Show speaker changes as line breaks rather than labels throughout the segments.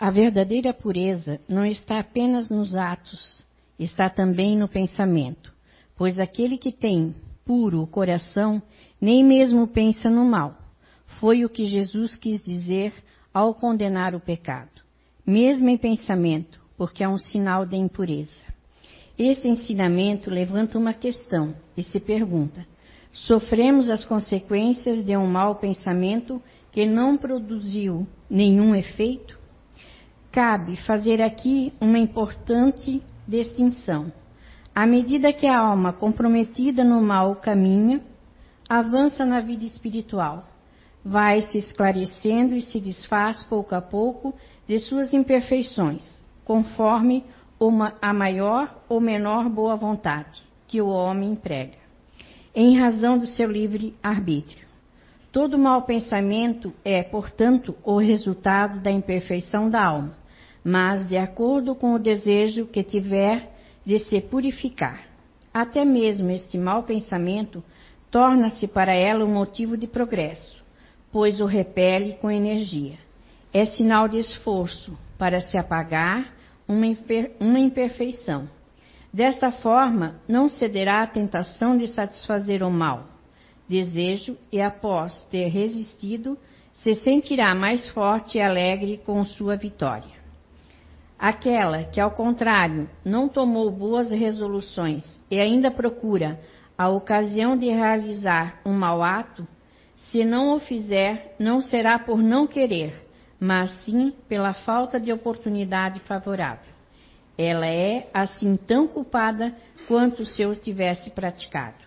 A verdadeira pureza não está apenas nos atos, está também no pensamento, pois aquele que tem puro o coração nem mesmo pensa no mal. Foi o que Jesus quis dizer ao condenar o pecado, mesmo em pensamento, porque é um sinal de impureza. Este ensinamento levanta uma questão e se pergunta: sofremos as consequências de um mau pensamento que não produziu nenhum efeito? Cabe fazer aqui uma importante distinção. À medida que a alma comprometida no mau caminha, avança na vida espiritual, vai se esclarecendo e se desfaz pouco a pouco de suas imperfeições, conforme uma, a maior ou menor boa vontade que o homem emprega, em razão do seu livre arbítrio. Todo mau pensamento é, portanto, o resultado da imperfeição da alma, mas de acordo com o desejo que tiver de se purificar. Até mesmo este mau pensamento torna-se para ela um motivo de progresso, pois o repele com energia. É sinal de esforço para se apagar uma, imper uma imperfeição. Desta forma, não cederá à tentação de satisfazer o mal, desejo e, após ter resistido, se sentirá mais forte e alegre com sua vitória. Aquela que, ao contrário, não tomou boas resoluções e ainda procura a ocasião de realizar um mau ato, se não o fizer, não será por não querer, mas sim pela falta de oportunidade favorável. Ela é assim tão culpada quanto se eu tivesse praticado.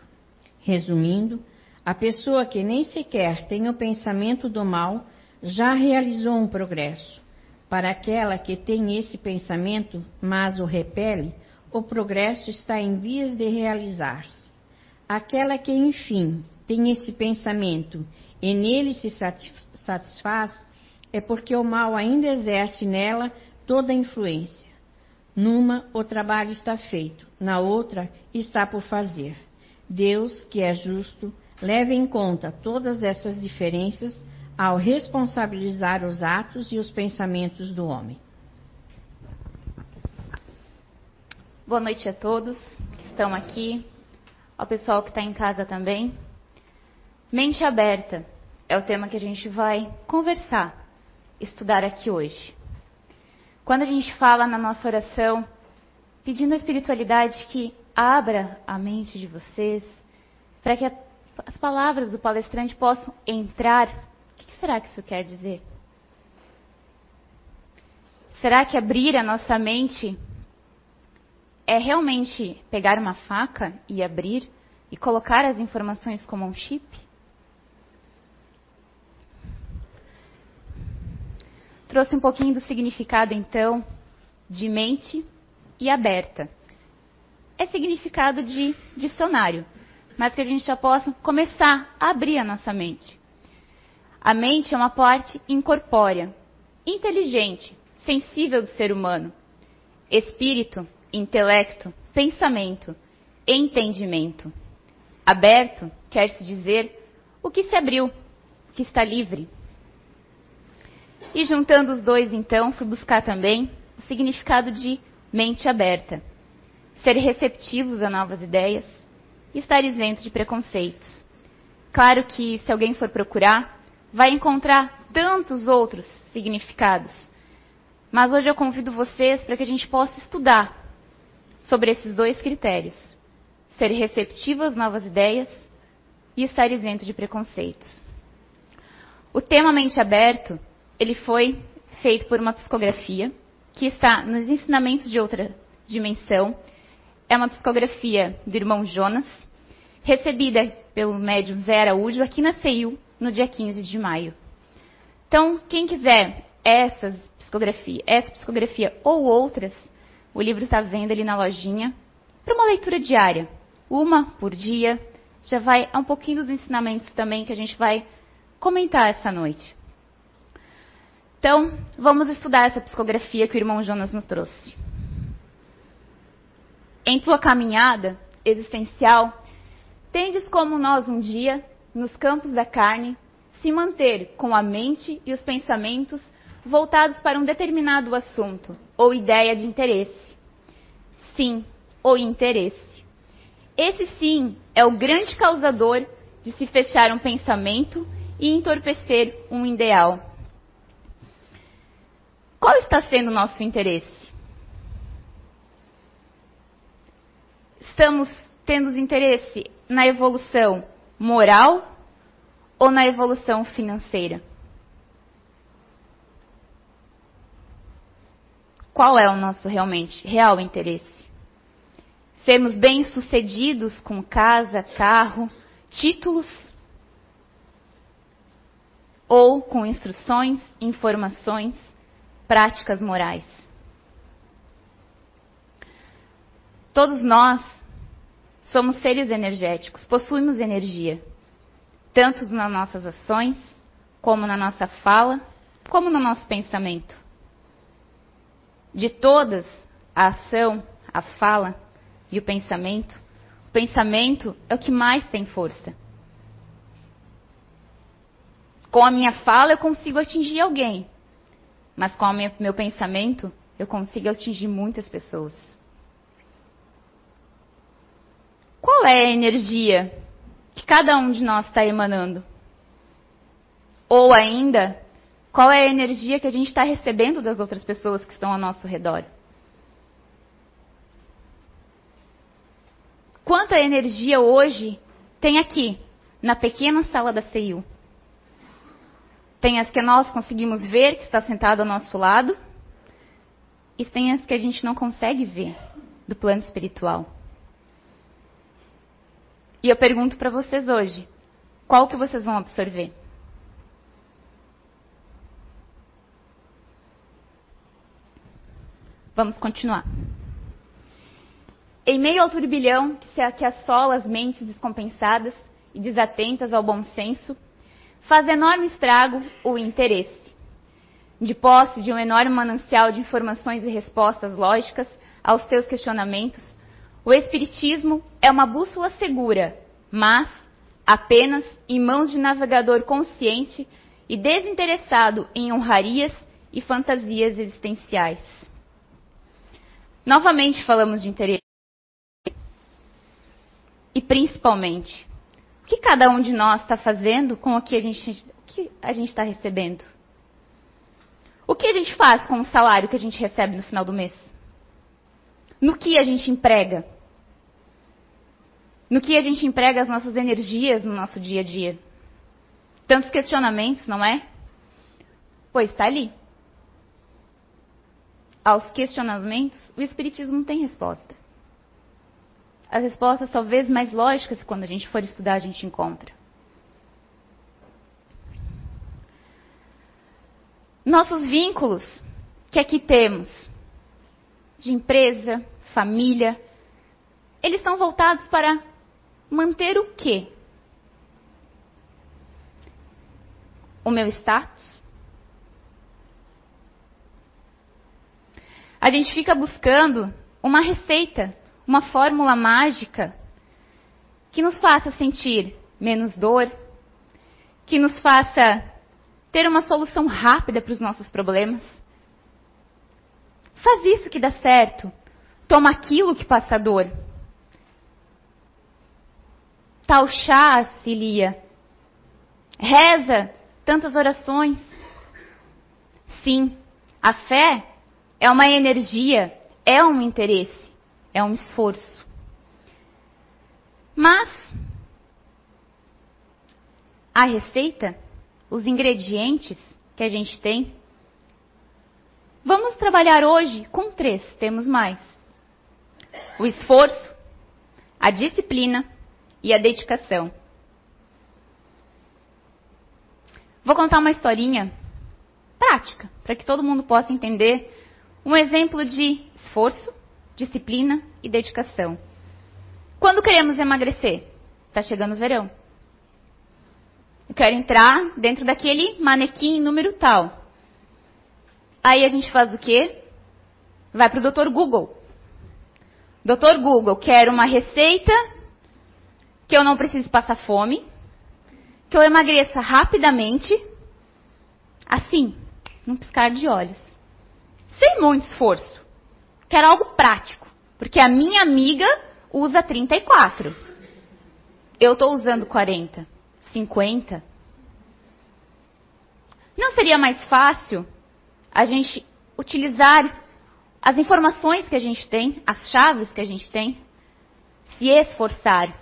Resumindo, a pessoa que nem sequer tem o pensamento do mal já realizou um progresso. Para aquela que tem esse pensamento, mas o repele, o progresso está em vias de realizar-se. Aquela que, enfim, tem esse pensamento e nele se satisfaz, é porque o mal ainda exerce nela toda a influência. Numa, o trabalho está feito, na outra, está por fazer. Deus, que é justo, leva em conta todas essas diferenças ao responsabilizar os atos e os pensamentos do homem.
Boa noite a todos que estão aqui ao pessoal que está em casa também. Mente aberta é o tema que a gente vai conversar, estudar aqui hoje. Quando a gente fala na nossa oração, pedindo à espiritualidade que abra a mente de vocês, para que as palavras do palestrante possam entrar, será que isso quer dizer? Será que abrir a nossa mente é realmente pegar uma faca e abrir e colocar as informações como um chip? Trouxe um pouquinho do significado, então, de mente e aberta. É significado de dicionário, mas que a gente já possa começar a abrir a nossa mente. A mente é uma parte incorpórea, inteligente, sensível do ser humano. Espírito intelecto, pensamento, entendimento. Aberto quer se dizer o que se abriu, que está livre. E juntando os dois, então, fui buscar também o significado de mente aberta. Ser receptivos a novas ideias estar isento de preconceitos. Claro que, se alguém for procurar, vai encontrar tantos outros significados. Mas hoje eu convido vocês para que a gente possa estudar sobre esses dois critérios: ser receptivo às novas ideias e estar isento de preconceitos. O tema Mente Aberto, ele foi feito por uma psicografia que está nos ensinamentos de outra dimensão. É uma psicografia do irmão Jonas, recebida pelo médium Zé Araújo aqui na CEIU no dia 15 de maio. Então, quem quiser essa psicografia, essa psicografia ou outras, o livro está vendo ali na lojinha para uma leitura diária, uma por dia. Já vai a um pouquinho dos ensinamentos também que a gente vai comentar essa noite. Então, vamos estudar essa psicografia que o irmão Jonas nos trouxe. Em tua caminhada existencial, tendes como nós um dia, nos campos da carne, se manter com a mente e os pensamentos voltados para um determinado assunto ou ideia de interesse. Sim, o interesse. Esse sim é o grande causador de se fechar um pensamento e entorpecer um ideal. Qual está sendo o nosso interesse? Estamos tendo interesse na evolução moral ou na evolução financeira? Qual é o nosso realmente real interesse? Sermos bem-sucedidos com casa, carro, títulos ou com instruções, informações, práticas morais. Todos nós somos seres energéticos, possuímos energia, tanto nas nossas ações, como na nossa fala, como no nosso pensamento. De todas, a ação, a fala e o pensamento, o pensamento é o que mais tem força. Com a minha fala eu consigo atingir alguém, mas com o meu pensamento eu consigo atingir muitas pessoas. Qual é a energia que cada um de nós está emanando? Ou ainda, qual é a energia que a gente está recebendo das outras pessoas que estão ao nosso redor? Quanta energia hoje tem aqui, na pequena sala da CEU? Tem as que nós conseguimos ver, que está sentado ao nosso lado, e tem as que a gente não consegue ver, do plano espiritual. E eu pergunto para vocês hoje, qual que vocês vão absorver? Vamos continuar. Em meio ao turbilhão que assola as mentes descompensadas e desatentas ao bom senso, faz enorme estrago o interesse. De posse de um enorme manancial de informações e respostas lógicas aos teus questionamentos, o Espiritismo é uma bússola segura, mas apenas em mãos de navegador consciente e desinteressado em honrarias e fantasias existenciais. Novamente falamos de interesse. E principalmente, que cada um de nós está fazendo com o que a gente está recebendo? O que a gente faz com o salário que a gente recebe no final do mês? No que a gente emprega? No que a gente emprega as nossas energias no nosso dia a dia? Tantos questionamentos, não é? Pois está ali. Aos questionamentos, o Espiritismo tem resposta as respostas talvez mais lógicas, quando a gente for estudar, a gente encontra. Nossos vínculos que aqui temos, de empresa, família, eles são voltados para manter o quê? O meu status? A gente fica buscando uma receita uma fórmula mágica que nos faça sentir menos dor, que nos faça ter uma solução rápida para os nossos problemas. Faz isso que dá certo. Toma aquilo que passa dor. Tal chá auxilia. Reza tantas orações. Sim, a fé é uma energia, é um interesse é um esforço. Mas a receita, os ingredientes que a gente tem, vamos trabalhar hoje com três, temos mais: o esforço, a disciplina e a dedicação. Vou contar uma historinha prática, para que todo mundo possa entender um exemplo de esforço, disciplina e dedicação. Quando queremos emagrecer? Está chegando o verão. Eu quero entrar dentro daquele manequim número tal. Aí a gente faz o quê? Vai para o Dr. Google. Dr. Google, quero uma receita que eu não precise passar fome, que eu emagreça rapidamente, assim, num piscar de olhos. Sem muito esforço. Quero algo prático, porque a minha amiga usa 34. Eu estou usando 40, 50. Não seria mais fácil a gente utilizar as informações que a gente tem, as chaves que a gente tem, se esforçar,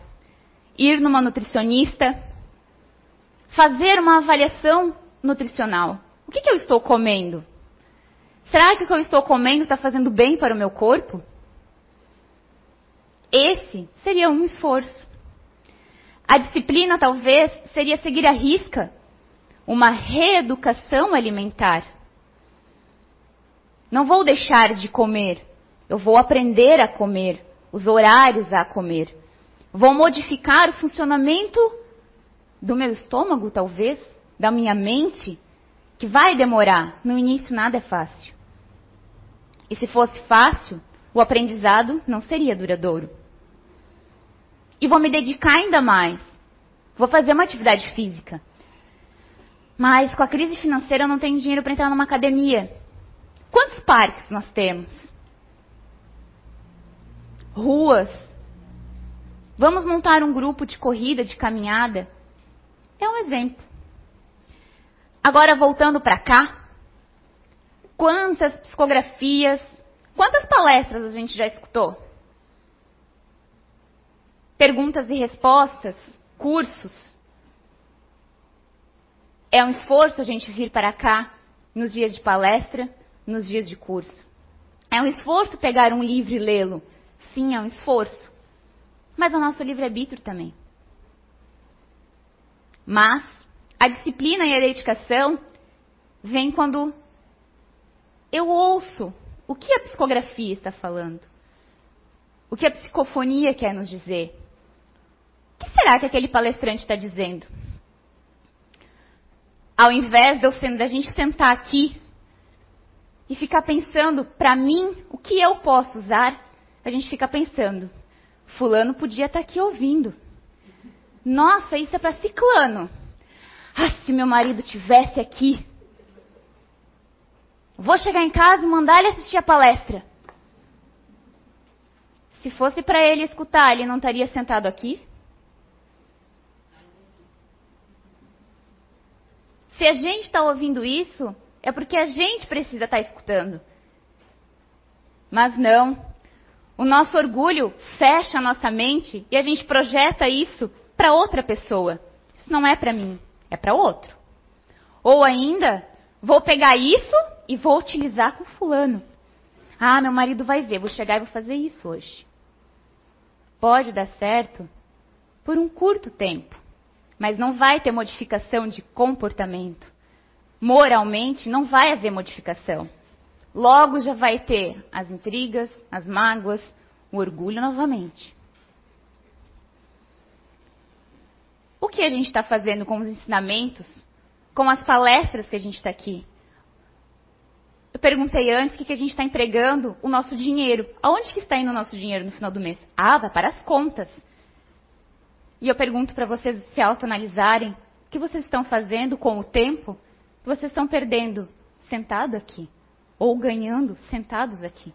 ir numa nutricionista, fazer uma avaliação nutricional. O que, que eu estou comendo? Será que o que eu estou comendo está fazendo bem para o meu corpo? Esse seria um esforço. A disciplina, talvez, seria seguir a risca uma reeducação alimentar. Não vou deixar de comer, eu vou aprender a comer, os horários a comer. Vou modificar o funcionamento do meu estômago, talvez, da minha mente, que vai demorar. No início nada é fácil. E se fosse fácil, o aprendizado não seria duradouro. E vou me dedicar ainda mais. Vou fazer uma atividade física. Mas com a crise financeira eu não tenho dinheiro para entrar numa academia. Quantos parques nós temos? Ruas. Vamos montar um grupo de corrida, de caminhada? É um exemplo. Agora voltando para cá, quantas psicografias, quantas palestras a gente já escutou? Perguntas e respostas, cursos. É um esforço a gente vir para cá nos dias de palestra, nos dias de curso. É um esforço pegar um livro e lê-lo. Sim, é um esforço. Mas o nosso livre-arbítrio também. Mas a disciplina e a dedicação vem quando eu ouço o que a psicografia está falando. O que a psicofonia quer nos dizer. O que será que aquele palestrante está dizendo? Ao invés de, eu, de a gente sentar aqui e ficar pensando, para mim, o que eu posso usar, a gente fica pensando, fulano podia estar aqui ouvindo. Nossa, isso é para ciclano. Ah, se meu marido tivesse aqui. Vou chegar em casa e mandar ele assistir a palestra. Se fosse para ele escutar, ele não estaria sentado aqui? Se a gente está ouvindo isso, é porque a gente precisa estar tá escutando. Mas não. O nosso orgulho fecha a nossa mente e a gente projeta isso para outra pessoa. Isso não é para mim, é para outro. Ou ainda, vou pegar isso e vou utilizar com fulano. Ah, meu marido vai ver, vou chegar e vou fazer isso hoje. Pode dar certo por um curto tempo, mas não vai ter modificação de comportamento moralmente não vai haver modificação. Logo já vai ter as intrigas, as mágoas, o orgulho novamente. O que a gente está fazendo com os ensinamentos, com as palestras que a gente está aqui? Eu perguntei antes o que a gente está empregando o nosso dinheiro. Aonde que está indo o nosso dinheiro no final do mês? Ah, vai para as contas. E eu pergunto para vocês se autoanalisarem o que vocês estão fazendo com o tempo vocês estão perdendo sentado aqui ou ganhando sentados aqui.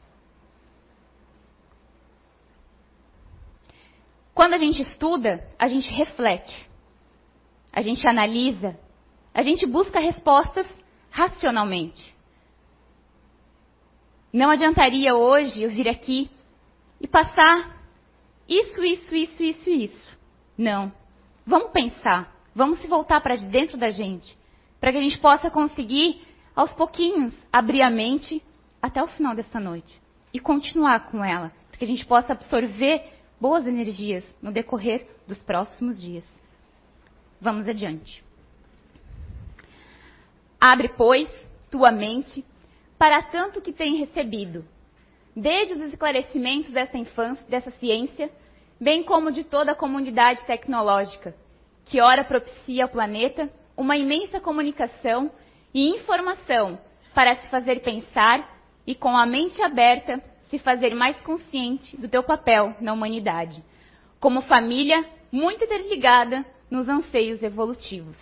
Quando a gente estuda, a gente reflete, a gente analisa, a gente busca respostas racionalmente. Não adiantaria hoje eu vir aqui e passar isso, isso, isso, isso isso. Não. Vamos pensar, vamos se voltar para dentro da gente para que a gente possa conseguir, aos pouquinhos, abrir a mente até o final desta noite e continuar com ela, para que a gente possa absorver boas energias no decorrer dos próximos dias. Vamos adiante. Abre, pois, tua mente para tanto que tem recebido, desde os esclarecimentos dessa infância, dessa ciência, bem como de toda a comunidade tecnológica, que ora propicia ao planeta uma imensa comunicação e informação para se fazer pensar e, com a mente aberta, se fazer mais consciente do teu papel na humanidade, como família muito interligada nos anseios evolutivos.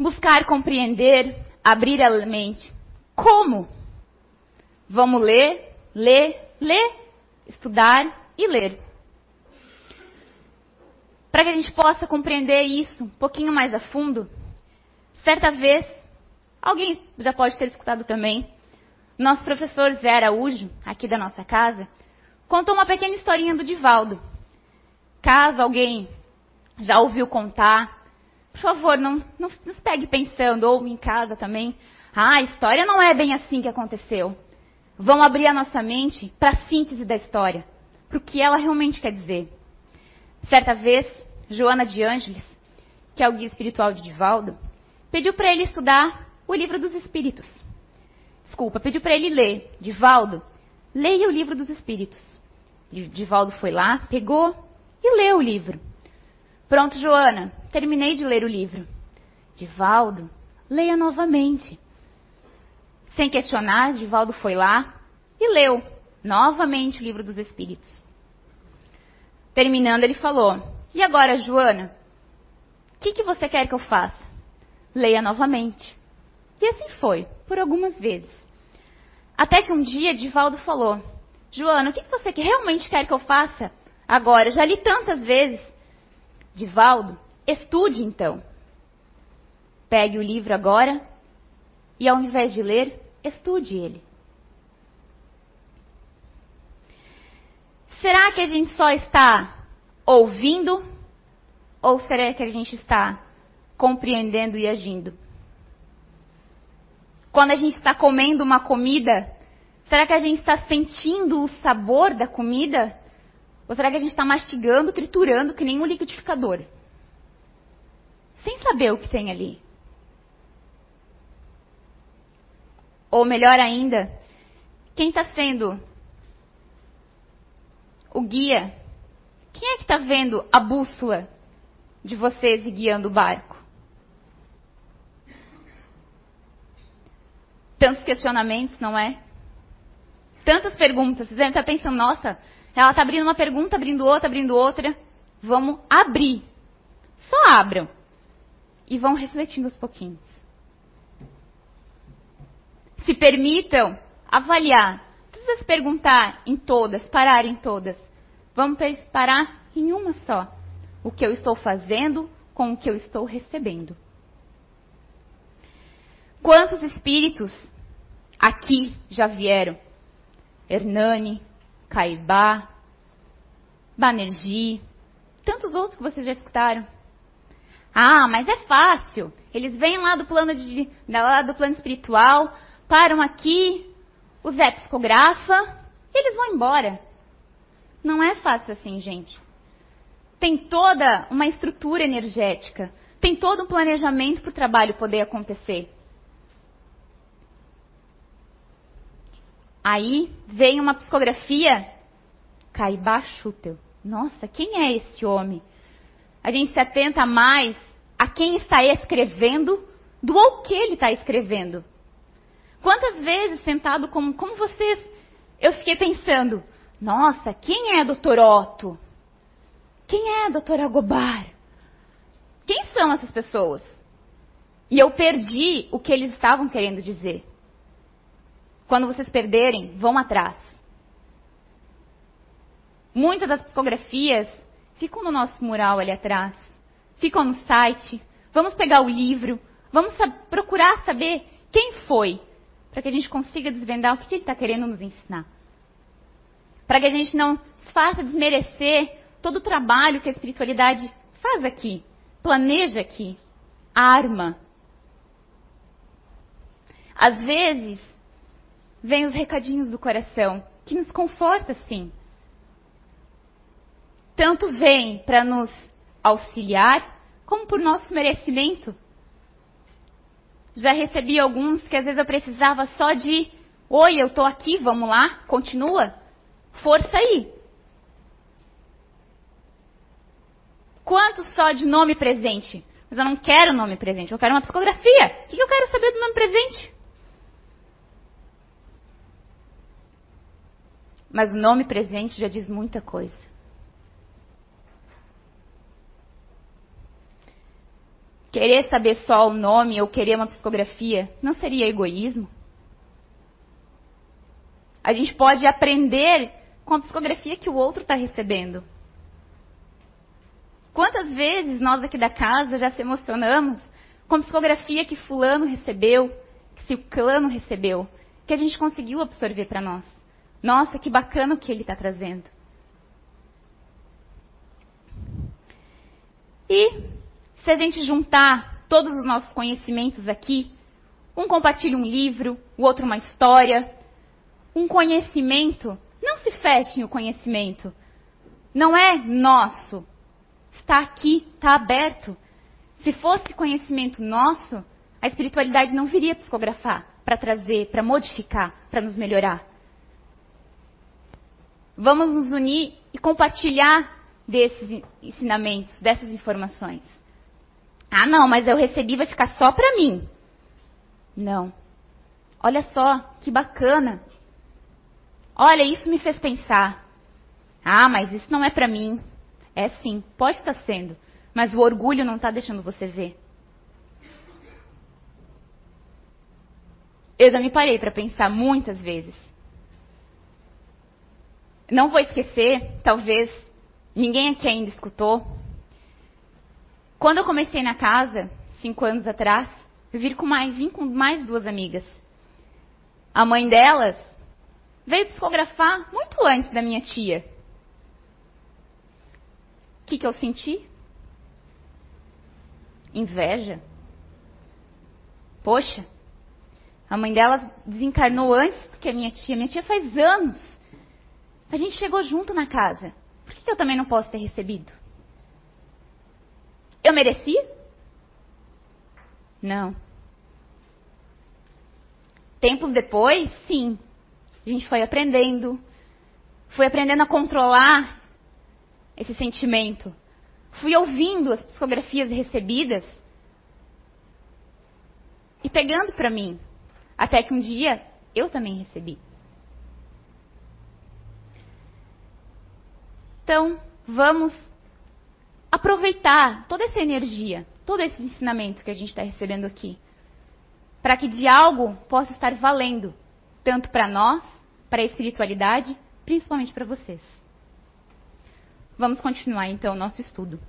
buscar compreender, abrir a mente. Como? Vamos ler, ler, ler, estudar e ler. Para que a gente possa compreender isso um pouquinho mais a fundo, certa vez, alguém já pode ter escutado também, nosso professor Zé Araújo, aqui da nossa casa, contou uma pequena historinha do Divaldo. Caso alguém já ouviu contar, por favor, não, não nos pegue pensando, ou em casa também, ah, a história não é bem assim que aconteceu. Vamos abrir a nossa mente para a síntese da história, para o que ela realmente quer dizer. Certa vez, Joana de Ângeles, que é o guia espiritual de Divaldo, pediu para ele estudar o livro dos Espíritos. Desculpa, pediu para ele ler. Divaldo, leia o livro dos Espíritos. Divaldo foi lá, pegou e leu o livro. Pronto, Joana, terminei de ler o livro. Divaldo, leia novamente. Sem questionar, Divaldo foi lá e leu novamente o livro dos Espíritos. Terminando, ele falou: E agora, Joana, o que, que você quer que eu faça? Leia novamente. E assim foi, por algumas vezes. Até que um dia Divaldo falou: Joana, o que você realmente quer que eu faça agora? Já li tantas vezes. Divaldo, estude então. Pegue o livro agora e, ao invés de ler, estude ele. Será que a gente só está ouvindo ou será que a gente está compreendendo e agindo? Quando a gente está comendo uma comida, será que a gente está sentindo o sabor da comida? Ou será que a gente está mastigando, triturando, que nem um liquidificador? Sem saber o que tem ali. Ou melhor ainda, quem está sendo o guia? Quem é que está vendo a bússola de vocês e guiando o barco? tantos questionamentos, não é? Tantas perguntas. Vocês devem estar pensando, nossa, ela está abrindo uma pergunta, abrindo outra, abrindo outra. Vamos abrir. Só abram. E vão refletindo aos pouquinhos. Se permitam avaliar. Não precisa se perguntar em todas, parar em todas. Vamos parar em uma só. O que eu estou fazendo com o que eu estou recebendo. Quantos espíritos aqui já vieram? Hernani, Caibá, Banerjee, tantos outros que vocês já escutaram. Ah, mas é fácil. Eles vêm lá do plano, de, lá do plano espiritual, param aqui, o Zé psicografa e eles vão embora. Não é fácil assim, gente. Tem toda uma estrutura energética, tem todo um planejamento para o trabalho poder acontecer. Aí vem uma psicografia, Caibá Schutel. Nossa, quem é esse homem? A gente se atenta mais a quem está escrevendo do ao que ele está escrevendo. Quantas vezes, sentado como, como vocês, eu fiquei pensando, nossa, quem é Dr. Otto? Quem é a doutora Gobar? Quem são essas pessoas? E eu perdi o que eles estavam querendo dizer. Quando vocês perderem, vão atrás. Muitas das psicografias ficam no nosso mural ali atrás, ficam no site. Vamos pegar o livro, vamos procurar saber quem foi, para que a gente consiga desvendar o que, ele está querendo nos ensinar. Para que a gente não faça desmerecer todo o trabalho que a espiritualidade faz aqui, planeja aqui, arma. Às vezes, vem os recadinhos do coração, que nos conforta sim. Tanto vem para nos auxiliar, como por nosso merecimento. Já recebi alguns que às vezes eu precisava só de: Oi, eu estou aqui, vamos lá, continua. Força aí. Quanto só de nome presente? Mas eu não quero nome presente, eu quero uma psicografia. O que eu quero saber do nome presente? Mas o nome presente já diz muita coisa. Querer saber só o nome ou querer uma psicografia não seria egoísmo? A gente pode aprender com a psicografia que o outro está recebendo. Quantas vezes nós aqui da casa já se emocionamos com a psicografia que fulano recebeu, que ciclano recebeu, que a gente conseguiu absorver para nós. Nossa, que bacana o que ele está trazendo. E se a gente juntar todos os nossos conhecimentos aqui, um compartilha um livro, o outro uma história, um conhecimento, não se feche o conhecimento. Não é nosso. Está aqui, está aberto. Se fosse conhecimento nosso, a espiritualidade não viria psicografar para trazer, para modificar, para nos melhorar. Vamos nos unir e compartilhar desses ensinamentos, dessas informações. Ah, não, mas eu recebi, vai ficar só para mim. Não. Olha só, que bacana. Olha, isso me fez pensar. Ah, mas isso não é para mim. É sim, pode estar sendo, mas o orgulho não está deixando você ver. Eu já me parei para pensar muitas vezes. Não vou esquecer, talvez ninguém aqui ainda escutou, quando eu comecei na casa, cinco anos atrás, eu vim com mais, vim com mais duas amigas. A mãe delas veio psicografar muito antes da minha tia. O que, que eu senti? Inveja. Poxa, a mãe delas desencarnou antes do que a minha tia. Minha tia faz anos. A gente chegou junto na casa. Por que, que eu também não posso ter recebido? Eu mereci? Não. Tempos depois, sim. A gente foi aprendendo. Foi aprendendo a controlar esse sentimento. Fui ouvindo as psicografias recebidas e pegando para mim. Até que um dia eu também recebi. Então, vamos aproveitar toda essa energia, todo esse ensinamento que a gente está recebendo aqui, para que de algo possa estar valendo, tanto para nós, para a espiritualidade, principalmente para vocês. Vamos continuar então o nosso estudo.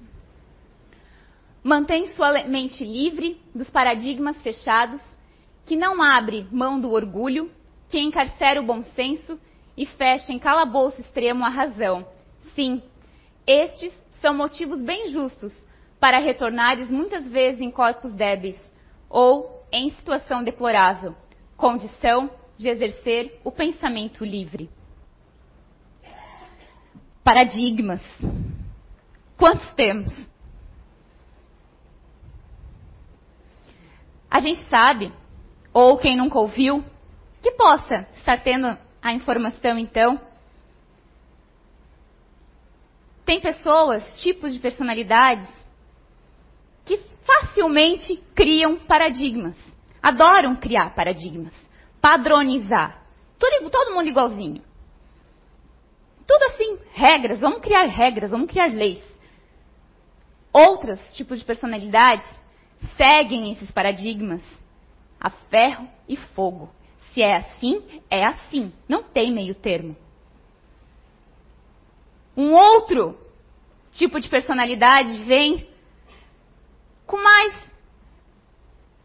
Mantém sua mente livre dos paradigmas fechados, que não abre mão do orgulho, que encarcera o bom senso e fecha em calabouço extremo a razão. Sim, estes são motivos bem justos para retornares muitas vezes em corpos débeis ou em situação deplorável, condição de exercer o pensamento livre. Paradigmas. Quantos temos? A gente sabe, ou quem nunca ouviu, que possa estar tendo a informação então, tem pessoas, tipos de personalidades, que facilmente criam paradigmas. Adoram criar paradigmas. Padronizar. Tudo, todo mundo igualzinho. Tudo assim, regras. Vamos criar regras, vamos criar leis. Outros tipos de personalidades seguem esses paradigmas a ferro e fogo. Se é assim, é assim. Não tem meio termo. Um outro tipo de personalidade vem com mais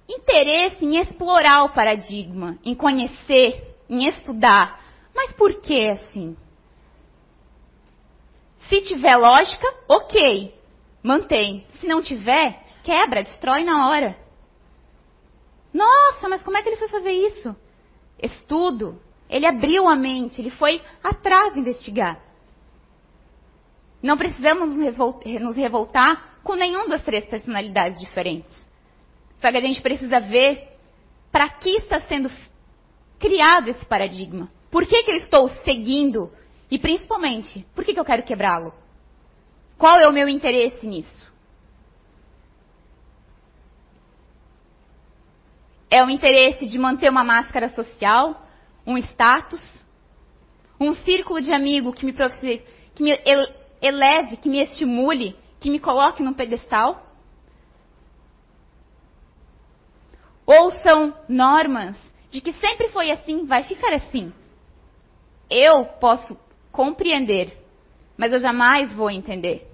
interesse em explorar o paradigma, em conhecer, em estudar. Mas por que assim? Se tiver lógica, ok, mantém. Se não tiver, quebra, destrói na hora. Nossa, mas como é que ele foi fazer isso? Estudo. Ele abriu a mente, ele foi atrás investigar. Não precisamos nos revoltar com nenhum das três personalidades diferentes. Só que a gente precisa ver para que está sendo criado esse paradigma. Por que, que eu estou seguindo? E principalmente, por que, que eu quero quebrá-lo? Qual é o meu interesse nisso? É o interesse de manter uma máscara social, um status, um círculo de amigo que me, que me eleve, que me estimule, que me coloque num pedestal? Ou são normas de que sempre foi assim, vai ficar assim. Eu posso compreender, mas eu jamais vou entender.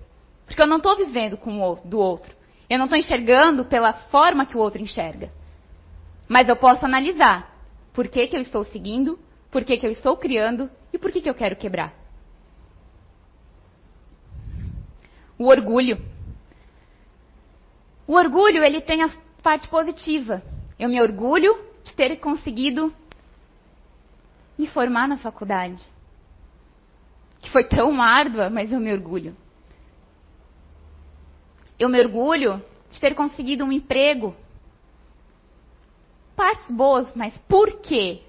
Porque eu não estou vivendo com o do outro. Eu não estou enxergando pela forma que o outro enxerga. Mas eu posso analisar por que, que eu estou seguindo, por que, que eu estou criando e por que, que eu quero quebrar. O orgulho. O orgulho, ele tem a parte positiva. Eu me orgulho de ter conseguido me formar na faculdade. Que foi tão árdua, mas eu me orgulho. Eu me orgulho de ter conseguido um emprego. Partes boas, mas por quê?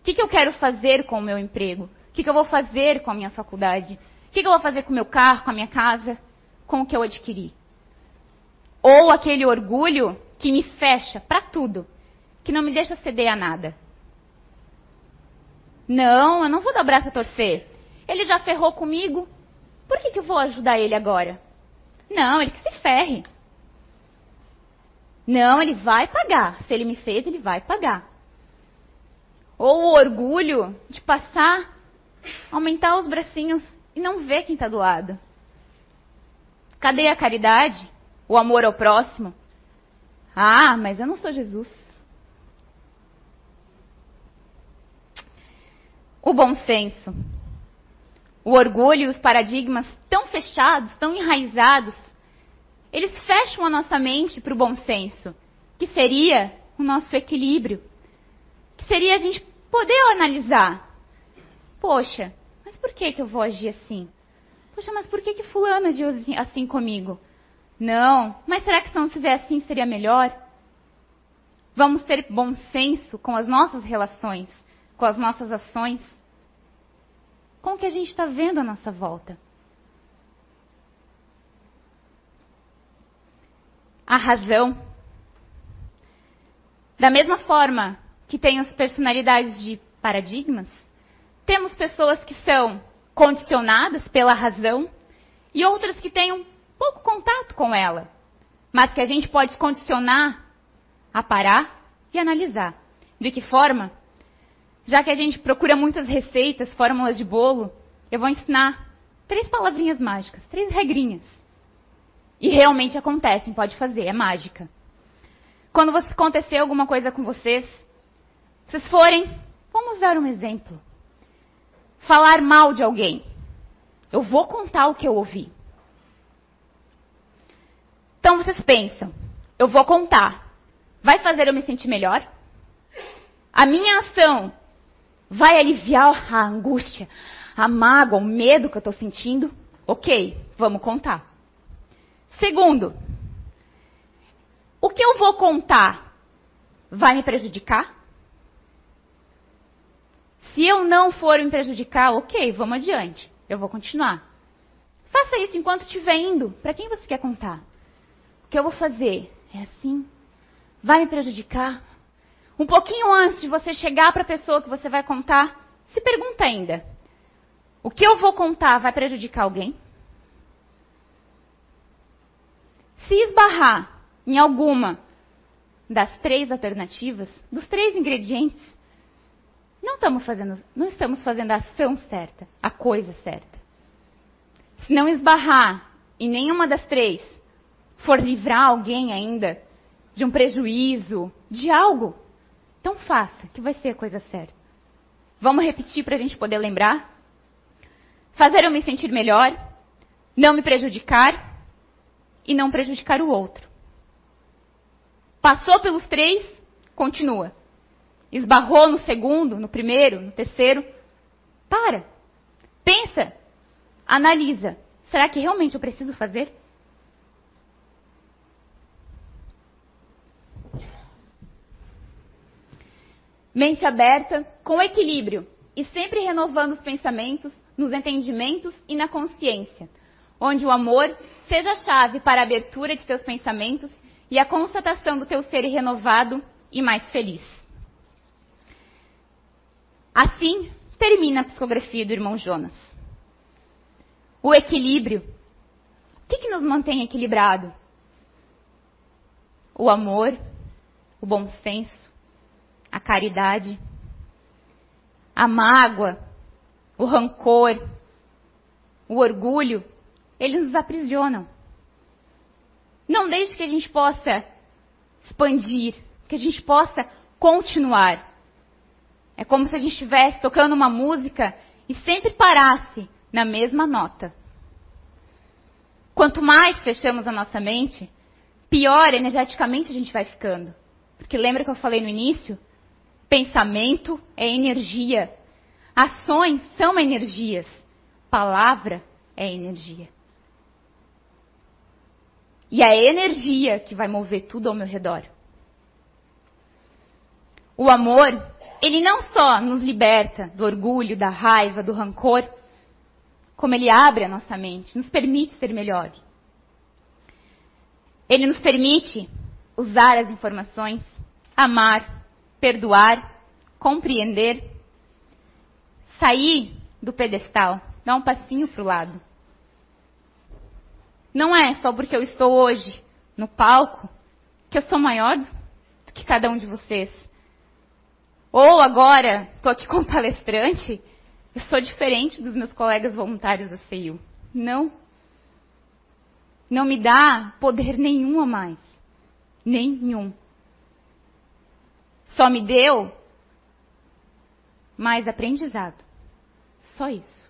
O que, que eu quero fazer com o meu emprego? O que, que eu vou fazer com a minha faculdade? O que, que eu vou fazer com o meu carro, com a minha casa? Com o que eu adquiri? Ou aquele orgulho que me fecha para tudo, que não me deixa ceder a nada. Não, eu não vou dar braço a torcer. Ele já ferrou comigo. Por que, que eu vou ajudar ele agora? Não, ele que se ferre. Não, ele vai pagar. Se ele me fez, ele vai pagar. Ou o orgulho de passar, aumentar os bracinhos e não ver quem está do lado. Cadê a caridade? O amor ao próximo? Ah, mas eu não sou Jesus. O bom senso. O orgulho e os paradigmas tão fechados, tão enraizados, eles fecham a nossa mente para o bom senso, que seria o nosso equilíbrio, que seria a gente poder analisar. Poxa, mas por que, que eu vou agir assim? Poxa, mas por que, que fulano agiu assim, assim comigo? Não, mas será que se não fizer assim seria melhor? Vamos ter bom senso com as nossas relações, com as nossas ações com o que a gente está vendo à nossa volta. A razão. Da mesma forma que tem as personalidades de paradigmas, temos pessoas que são condicionadas pela razão e outras que um pouco contato com ela, mas que a gente pode condicionar a parar e analisar. De que forma? Já que a gente procura muitas receitas, fórmulas de bolo, eu vou ensinar três palavrinhas mágicas, três regrinhas. E realmente acontecem, pode fazer, é mágica. Quando acontecer alguma coisa com vocês, vocês forem, vamos dar um exemplo. Falar mal de alguém. Eu vou contar o que eu ouvi. Então vocês pensam, eu vou contar. Vai fazer eu me sentir melhor? A minha ação Vai aliviar a angústia, a mágoa, o medo que eu estou sentindo? Ok, vamos contar. Segundo, o que eu vou contar vai me prejudicar? Se eu não for me prejudicar, ok, vamos adiante. Eu vou continuar. Faça isso enquanto estiver indo. Para quem você quer contar? O que eu vou fazer? É assim? Vai me prejudicar? Um pouquinho antes de você chegar para a pessoa que você vai contar, se pergunta ainda: o que eu vou contar vai prejudicar alguém? Se esbarrar em alguma das três alternativas, dos três ingredientes, não estamos fazendo, não estamos fazendo a ação certa, a coisa certa. Se não esbarrar em nenhuma das três, for livrar alguém ainda de um prejuízo, de algo, então faça, que vai ser a coisa certa. Vamos repetir para a gente poder lembrar? Fazer eu me sentir melhor, não me prejudicar e não prejudicar o outro. Passou pelos três, continua. Esbarrou no segundo, no primeiro, no terceiro. Para. Pensa. Analisa. Será que realmente eu preciso fazer? Mente aberta, com equilíbrio e sempre renovando os pensamentos, nos entendimentos e na consciência, onde o amor seja a chave para a abertura de teus pensamentos e a constatação do teu ser renovado e mais feliz. Assim termina a psicografia do irmão Jonas. O equilíbrio. O que, que nos mantém equilibrado? O amor, o bom senso, a caridade, a mágoa, o rancor, o orgulho, eles nos aprisionam. Não deixe que a gente possa expandir, que a gente possa continuar. É como se a gente estivesse tocando uma música e sempre parasse na mesma nota. Quanto mais fechamos a nossa mente, pior energeticamente a gente vai ficando. Porque lembra que eu falei no início? Pensamento é energia. Ações são energias. Palavra é energia. E é a energia que vai mover tudo ao meu redor. O amor, ele não só nos liberta do orgulho, da raiva, do rancor, como ele abre a nossa mente, nos permite ser melhor. Ele nos permite usar as informações, amar, perdoar, compreender, sair do pedestal, dar um passinho para o lado. Não é só porque eu estou hoje no palco que eu sou maior do que cada um de vocês. Ou agora, estou aqui como palestrante, eu sou diferente dos meus colegas voluntários da CEU. Não. Não me dá poder nenhum a mais. Nenhum. Só me deu mais aprendizado. Só isso.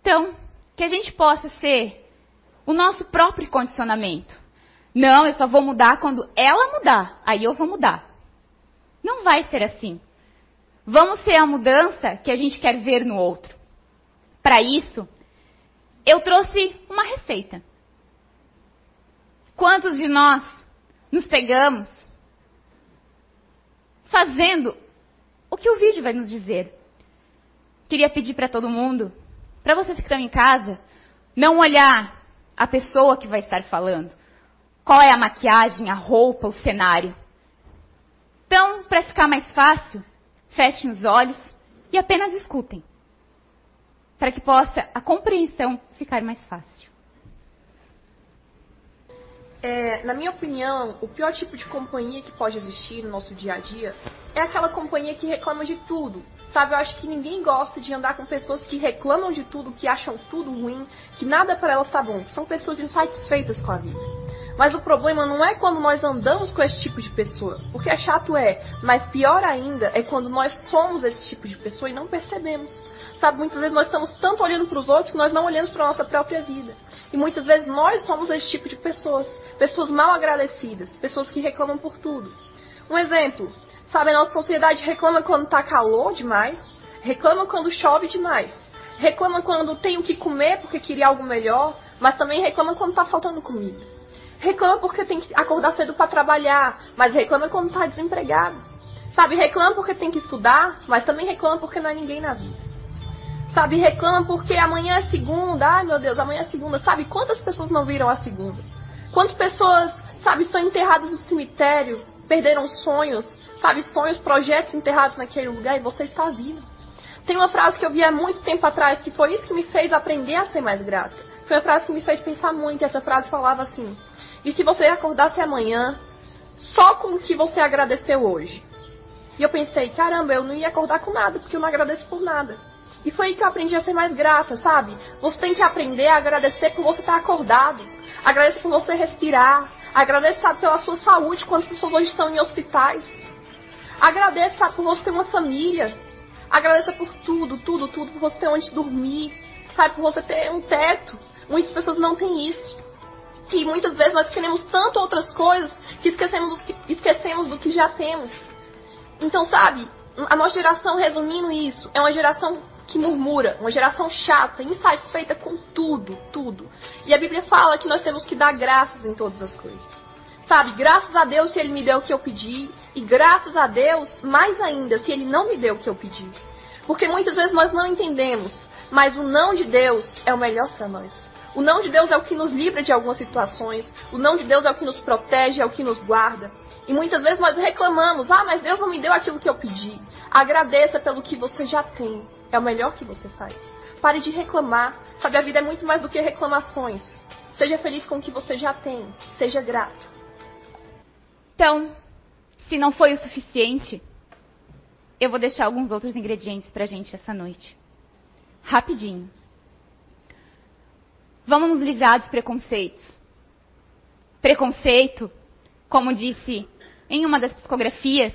Então, que a gente possa ser o nosso próprio condicionamento. Não, eu só vou mudar quando ela mudar, aí eu vou mudar. Não vai ser assim. Vamos ser a mudança que a gente quer ver no outro. Para isso, eu trouxe uma receita. Quantos de nós nos pegamos fazendo o que o vídeo vai nos dizer? Queria pedir para todo mundo para vocês que estão em casa, não olhar a pessoa que vai estar falando. Qual é a maquiagem, a roupa, o cenário. Então, para ficar mais fácil, fechem os olhos e apenas escutem. Para que possa a compreensão ficar mais fácil.
É, na minha opinião, o pior tipo de companhia que pode existir no nosso dia a dia é aquela companhia que reclama de tudo, Sabe, eu acho que ninguém gosta de andar com pessoas que reclamam de tudo, que acham tudo ruim, que nada para elas tá bom. São pessoas insatisfeitas com a vida. Mas o problema não é quando nós andamos com esse tipo de pessoa. Porque é chato é, mas pior ainda é quando nós somos esse tipo de pessoa e não percebemos. Sabe, muitas vezes nós estamos tanto olhando para os outros que nós não olhamos para a nossa própria vida. E muitas vezes nós somos esse tipo de pessoas. Pessoas mal agradecidas, pessoas que reclamam por tudo. Um exemplo, sabe, a nossa sociedade reclama quando tá calor demais, reclama quando chove demais, reclama quando tem o que comer porque queria algo melhor, mas também reclama quando tá faltando comida. Reclama porque tem que acordar cedo para trabalhar, mas reclama quando tá desempregado. Sabe, reclama porque tem que estudar, mas também reclama porque não é ninguém na vida. Sabe, reclama porque amanhã é segunda, ai meu Deus, amanhã é segunda. Sabe quantas pessoas não viram a segunda? Quantas pessoas, sabe, estão enterradas no cemitério perderam sonhos, sabe, sonhos, projetos enterrados naquele lugar e você está vivo. Tem uma frase que eu vi há muito tempo atrás que foi isso que me fez aprender a ser mais grata. Foi uma frase que me fez pensar muito. Essa frase falava assim: E se você acordasse amanhã só com o que você agradeceu hoje? E eu pensei: caramba, eu não ia acordar com nada, porque eu não agradeço por nada. E foi aí que eu aprendi a ser mais grata, sabe? Você tem que aprender a agradecer por você estar acordado. Agradeça por você respirar. Agradeça pela sua saúde, quantas pessoas hoje estão em hospitais. Agradeça por você ter uma família. Agradeça por tudo, tudo, tudo, por você ter onde dormir. Sabe, por você ter um teto. Muitas pessoas não têm isso. E muitas vezes nós queremos tanto outras coisas que esquecemos, do que, esquecemos do que já temos. Então, sabe, a nossa geração, resumindo isso, é uma geração que murmura, uma geração chata, insatisfeita com tudo, tudo. E a Bíblia fala que nós temos que dar graças em todas as coisas. Sabe, graças a Deus se Ele me deu o que eu pedi, e graças a Deus, mais ainda, se Ele não me deu o que eu pedi. Porque muitas vezes nós não entendemos, mas o não de Deus é o melhor para nós. O não de Deus é o que nos livra de algumas situações. O não de Deus é o que nos protege, é o que nos guarda. E muitas vezes nós reclamamos: ah, mas Deus não me deu aquilo que eu pedi. Agradeça pelo que você já tem. É o melhor que você faz. Pare de reclamar. Sabe, a vida é muito mais do que reclamações. Seja feliz com o que você já tem. Seja grato.
Então, se não foi o suficiente, eu vou deixar alguns outros ingredientes pra gente essa noite. Rapidinho. Vamos nos livrar dos preconceitos. Preconceito, como disse em uma das psicografias,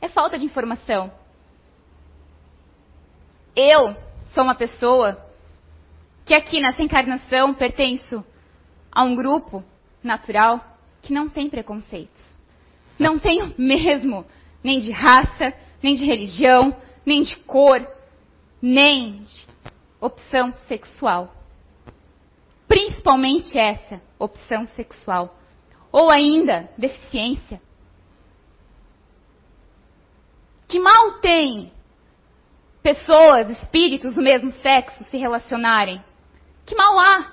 é falta de informação. Eu sou uma pessoa que aqui nessa encarnação pertenço a um grupo natural que não tem preconceitos. Não tenho mesmo nem de raça, nem de religião, nem de cor, nem de opção sexual. Principalmente essa opção sexual. Ou ainda deficiência. Que mal tem pessoas, espíritos do mesmo sexo se relacionarem? Que mal há?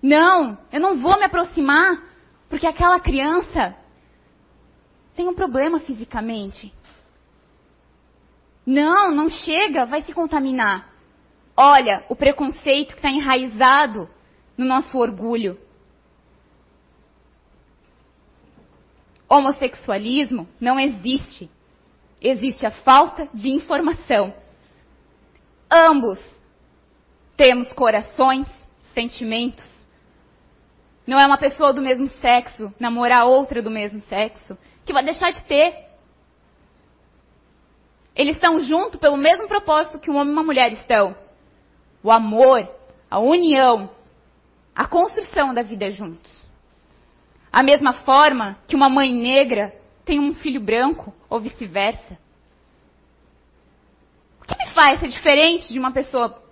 Não, eu não vou me aproximar porque aquela criança tem um problema fisicamente. Não, não chega, vai se contaminar. Olha, o preconceito que está enraizado no nosso orgulho. Homossexualismo não existe existe a falta de informação. Ambos temos corações, sentimentos. Não é uma pessoa do mesmo sexo namorar outra do mesmo sexo que vai deixar de ter. Eles estão juntos pelo mesmo propósito que um homem e uma mulher estão. O amor, a união, a construção da vida juntos. A mesma forma que uma mãe negra tem um filho branco ou vice-versa? O que me faz ser diferente de uma pessoa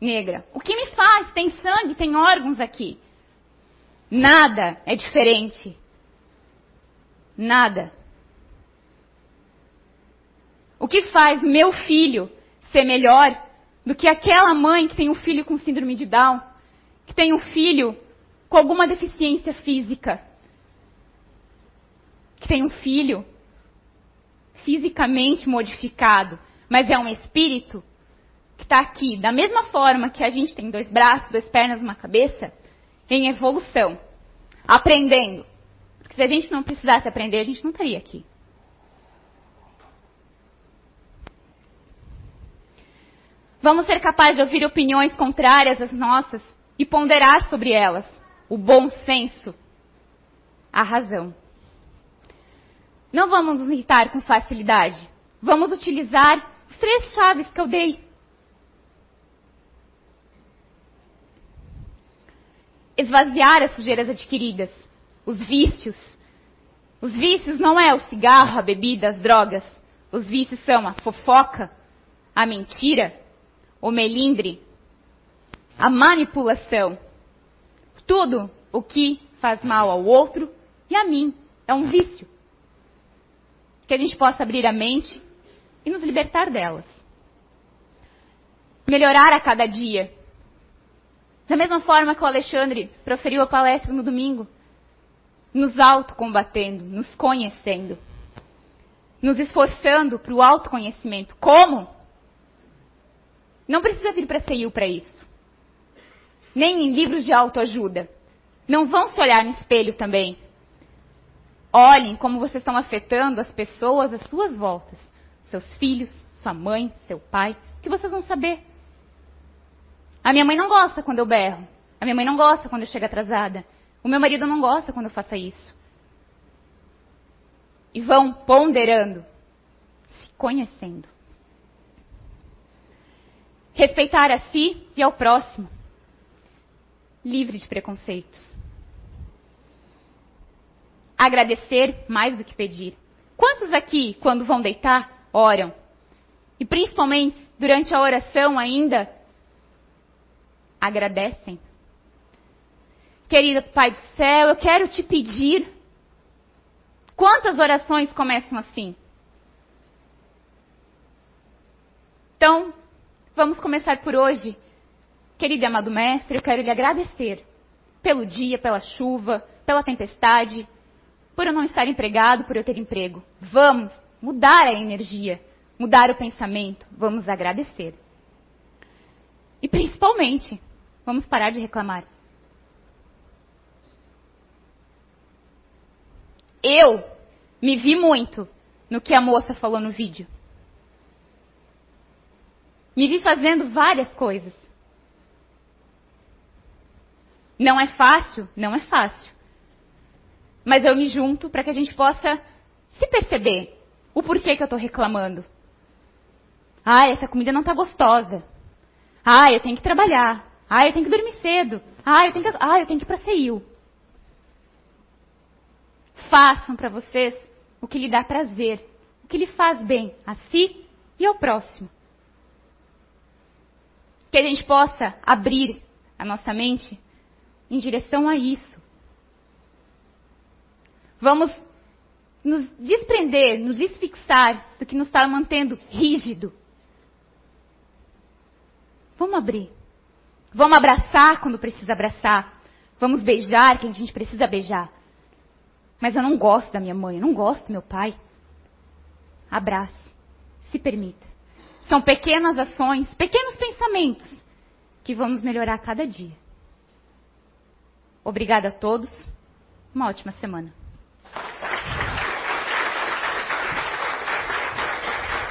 negra? O que me faz? Tem sangue, tem órgãos aqui. Nada é diferente. Nada. O que faz meu filho ser melhor do que aquela mãe que tem um filho com síndrome de Down, que tem um filho com alguma deficiência física? que tem um filho fisicamente modificado, mas é um espírito que está aqui, da mesma forma que a gente tem dois braços, duas pernas, uma cabeça, em evolução, aprendendo. Porque se a gente não precisasse aprender, a gente não estaria aqui. Vamos ser capazes de ouvir opiniões contrárias às nossas e ponderar sobre elas o bom senso, a razão. Não vamos nos irritar com facilidade. Vamos utilizar as três chaves que eu dei. Esvaziar as sujeiras adquiridas, os vícios. Os vícios não é o cigarro, a bebida, as drogas. Os vícios são a fofoca, a mentira, o melindre, a manipulação. Tudo o que faz mal ao outro e a mim é um vício que a gente possa abrir a mente e nos libertar delas. Melhorar a cada dia. Da mesma forma que o Alexandre proferiu a palestra no domingo, nos autocombatendo, nos conhecendo, nos esforçando para o autoconhecimento. Como? Não precisa vir para a CEIU para isso. Nem em livros de autoajuda. Não vão se olhar no espelho também. Olhem como vocês estão afetando as pessoas às suas voltas. Seus filhos, sua mãe, seu pai, que vocês vão saber. A minha mãe não gosta quando eu berro. A minha mãe não gosta quando eu chego atrasada. O meu marido não gosta quando eu faço isso. E vão ponderando, se conhecendo. Respeitar a si e ao próximo. Livre de preconceitos agradecer mais do que pedir. Quantos aqui, quando vão deitar, oram? E principalmente durante a oração ainda, agradecem? Querido Pai do céu, eu quero te pedir. Quantas orações começam assim? Então, Vamos começar por hoje. Querido e amado Mestre, eu quero lhe agradecer pelo dia, pela chuva, pela tempestade, por eu não estar empregado, por eu ter emprego. Vamos mudar a energia, mudar o pensamento, vamos agradecer. E principalmente, vamos parar de reclamar. Eu me vi muito no que a moça falou no vídeo. Me vi fazendo várias coisas. Não é fácil? Não é fácil. Mas eu me junto para que a gente possa se perceber o porquê que eu estou reclamando. Ah, essa comida não está gostosa. Ah, eu tenho que trabalhar. Ah, eu tenho que dormir cedo. Ah, eu tenho que, ah, eu tenho que ir para CEIU. Façam para vocês o que lhe dá prazer, o que lhe faz bem a si e ao próximo. Que a gente possa abrir a nossa mente em direção a isso. Vamos nos desprender, nos desfixar do que nos está mantendo rígido. Vamos abrir. Vamos abraçar quando precisa abraçar. Vamos beijar quem a gente precisa beijar. Mas eu não gosto da minha mãe, eu não gosto do meu pai. Abrace. Se permita. São pequenas ações, pequenos pensamentos que vão nos melhorar cada dia. Obrigada a todos. Uma ótima semana.